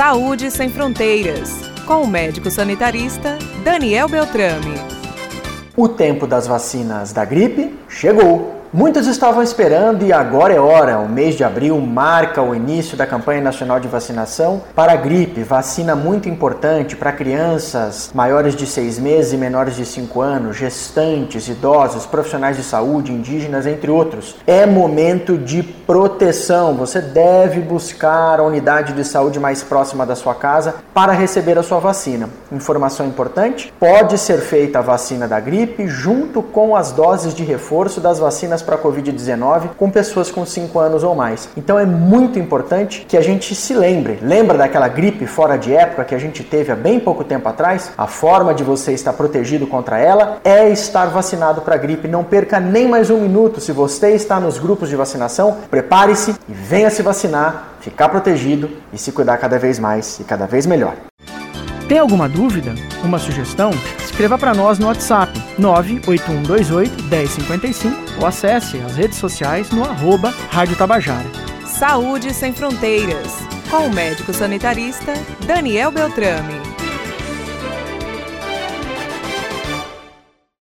Saúde Sem Fronteiras, com o médico sanitarista Daniel Beltrame. O tempo das vacinas da gripe chegou. Muitos estavam esperando e agora é hora. O mês de abril marca o início da campanha nacional de vacinação para a gripe, vacina muito importante para crianças maiores de 6 meses e menores de 5 anos, gestantes, idosos, profissionais de saúde, indígenas, entre outros. É momento de proteção. Você deve buscar a unidade de saúde mais próxima da sua casa para receber a sua vacina. Informação importante: pode ser feita a vacina da gripe junto com as doses de reforço das vacinas vacinas para a Covid-19 com pessoas com 5 anos ou mais. Então é muito importante que a gente se lembre. Lembra daquela gripe fora de época que a gente teve há bem pouco tempo atrás? A forma de você estar protegido contra ela é estar vacinado para a gripe. Não perca nem mais um minuto. Se você está nos grupos de vacinação, prepare-se e venha se vacinar, ficar protegido e se cuidar cada vez mais e cada vez melhor. Tem alguma dúvida? Uma sugestão? Escreva para nós no WhatsApp 98128 1055 ou acesse as redes sociais no arroba Rádio Tabajara. Saúde Sem Fronteiras, com o médico sanitarista Daniel Beltrame.